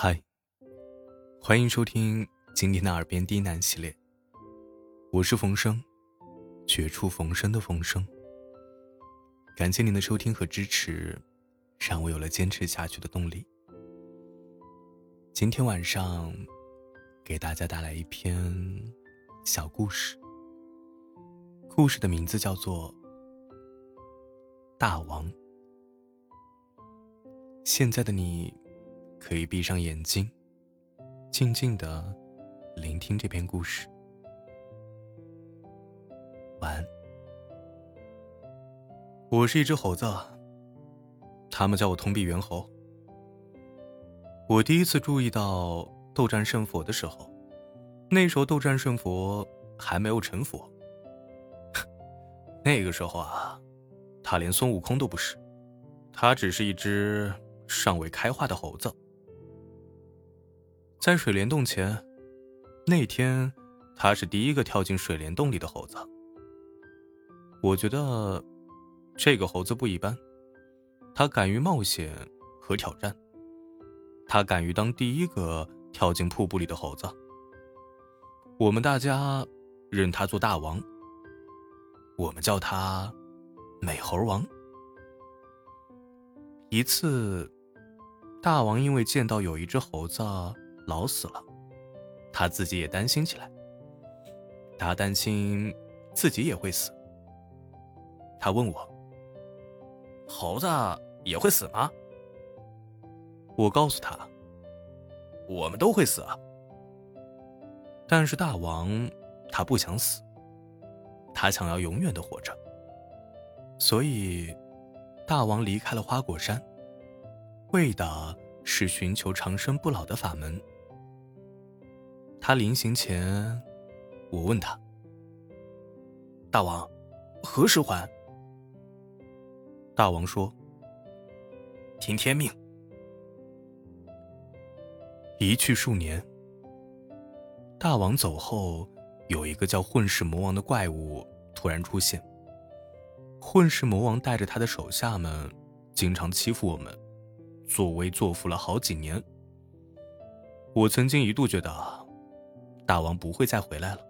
嗨，欢迎收听今天的耳边低喃系列。我是冯生，绝处逢生的冯生。感谢您的收听和支持，让我有了坚持下去的动力。今天晚上，给大家带来一篇小故事。故事的名字叫做《大王》。现在的你。可以闭上眼睛，静静的聆听这篇故事。晚安。我是一只猴子，他们叫我通臂猿猴。我第一次注意到斗战胜佛的时候，那时候斗战胜佛还没有成佛。那个时候啊，他连孙悟空都不是，他只是一只尚未开化的猴子。在水帘洞前，那天，他是第一个跳进水帘洞里的猴子。我觉得，这个猴子不一般，他敢于冒险和挑战，他敢于当第一个跳进瀑布里的猴子。我们大家认他做大王，我们叫他美猴王。一次，大王因为见到有一只猴子。老死了，他自己也担心起来。他担心自己也会死。他问我：“猴子也会死吗？”我告诉他：“我们都会死啊。”但是大王他不想死，他想要永远的活着。所以，大王离开了花果山，为的是寻求长生不老的法门。他临行前，我问他：“大王，何时还？”大王说：“听天命。”一去数年，大王走后，有一个叫混世魔王的怪物突然出现。混世魔王带着他的手下们，经常欺负我们，作威作福了好几年。我曾经一度觉得。大王不会再回来了。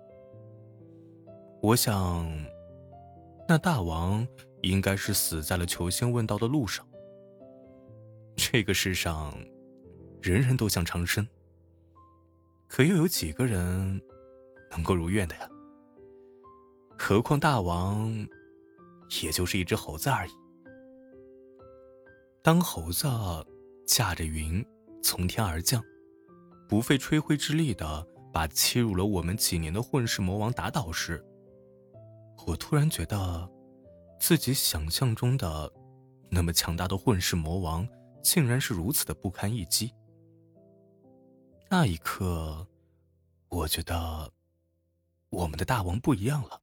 我想，那大王应该是死在了求仙问道的路上。这个世上，人人都想长生，可又有几个人能够如愿的呀？何况大王，也就是一只猴子而已。当猴子驾着云从天而降，不费吹灰之力的。把欺辱了我们几年的混世魔王打倒时，我突然觉得，自己想象中的那么强大的混世魔王，竟然是如此的不堪一击。那一刻，我觉得，我们的大王不一样了。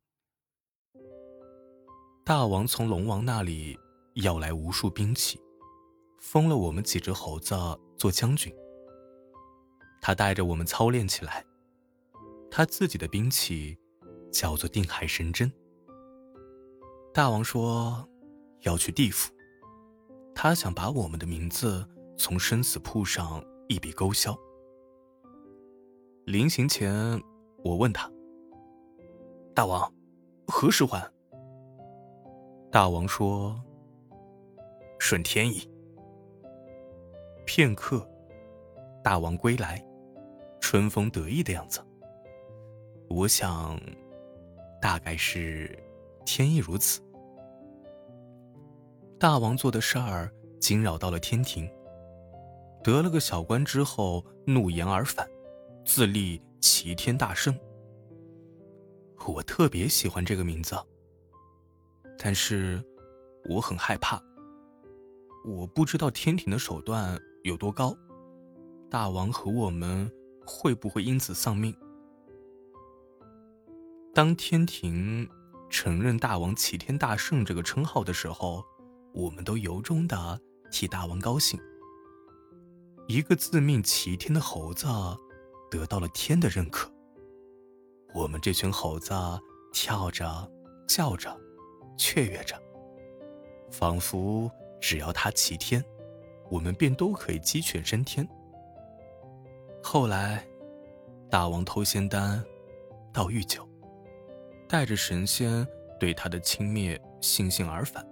大王从龙王那里要来无数兵器，封了我们几只猴子做将军。他带着我们操练起来。他自己的兵器叫做定海神针。大王说要去地府，他想把我们的名字从生死簿上一笔勾销。临行前，我问他：“大王，何时还？”大王说：“顺天意。”片刻，大王归来，春风得意的样子。我想，大概是天意如此。大王做的事儿惊扰到了天庭，得了个小官之后怒言而返，自立齐天大圣。我特别喜欢这个名字，但是我很害怕。我不知道天庭的手段有多高，大王和我们会不会因此丧命？当天庭承认大王齐天大圣这个称号的时候，我们都由衷的替大王高兴。一个自命齐天的猴子得到了天的认可，我们这群猴子跳着、叫着、雀跃着，仿佛只要他齐天，我们便都可以鸡犬升天。后来，大王偷仙丹，盗玉酒，带着神仙对他的轻蔑悻悻而返。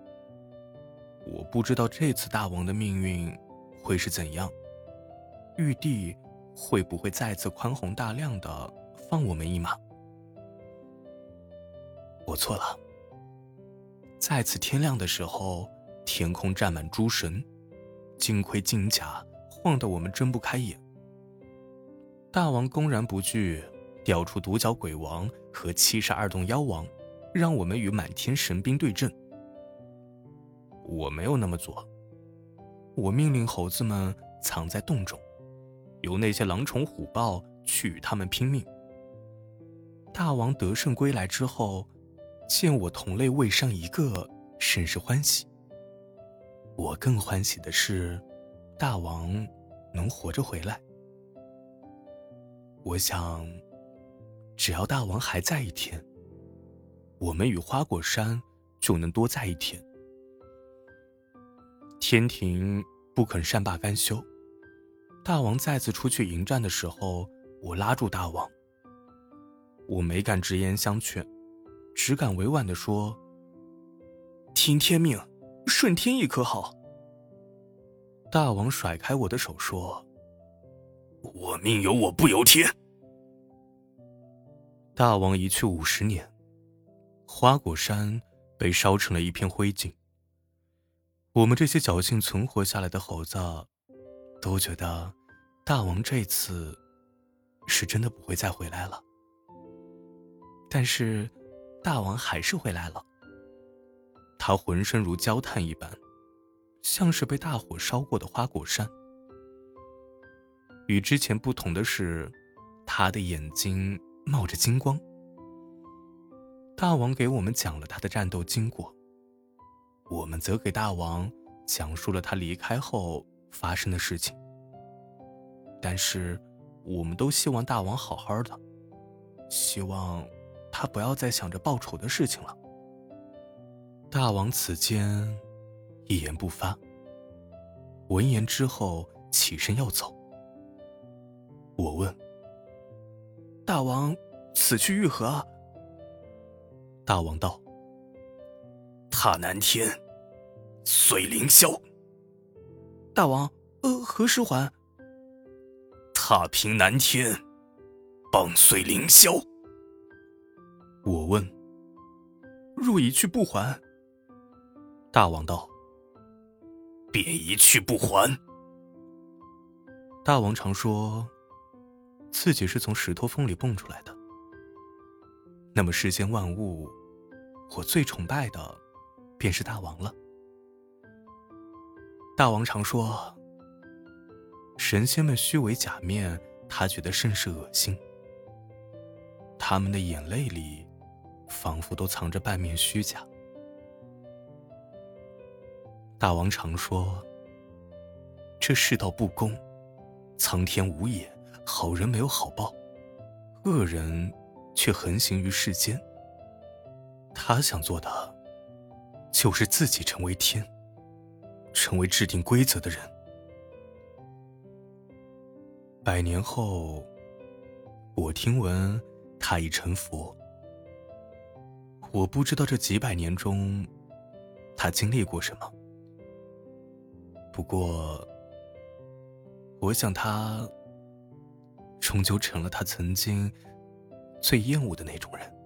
我不知道这次大王的命运会是怎样，玉帝会不会再次宽宏大量的放我们一马？我错了。再次天亮的时候，天空站满诸神，金盔金甲，晃得我们睁不开眼。大王公然不惧，调出独角鬼王和七十二洞妖王，让我们与满天神兵对阵。我没有那么做，我命令猴子们藏在洞中，由那些狼虫虎豹去与他们拼命。大王得胜归来之后。见我同类未伤一个，甚是欢喜。我更欢喜的是，大王能活着回来。我想，只要大王还在一天，我们与花果山就能多在一天。天庭不肯善罢甘休，大王再次出去迎战的时候，我拉住大王，我没敢直言相劝。只敢委婉的说：“听天命，顺天意可好？”大王甩开我的手说：“我命由我不由天。”大王一去五十年，花果山被烧成了一片灰烬。我们这些侥幸存活下来的猴子，都觉得大王这次是真的不会再回来了。但是。大王还是回来了。他浑身如焦炭一般，像是被大火烧过的花果山。与之前不同的是，他的眼睛冒着金光。大王给我们讲了他的战斗经过，我们则给大王讲述了他离开后发生的事情。但是，我们都希望大王好好的，希望。他不要再想着报仇的事情了。大王此间一言不发。闻言之后起身要走。我问：“大王此去欲何？”大王道：“踏南天，碎凌霄。”大王，呃，何时还？踏平南天，棒碎凌霄。我问：“若一去不还？”大王道：“便一去不还。”大王常说，自己是从石头缝里蹦出来的。那么世间万物，我最崇拜的，便是大王了。大王常说，神仙们虚伪假面，他觉得甚是恶心。他们的眼泪里。仿佛都藏着半面虚假。大王常说：“这世道不公，苍天无眼，好人没有好报，恶人却横行于世间。”他想做的，就是自己成为天，成为制定规则的人。百年后，我听闻他已成佛。我不知道这几百年中，他经历过什么。不过，我想他终究成了他曾经最厌恶的那种人。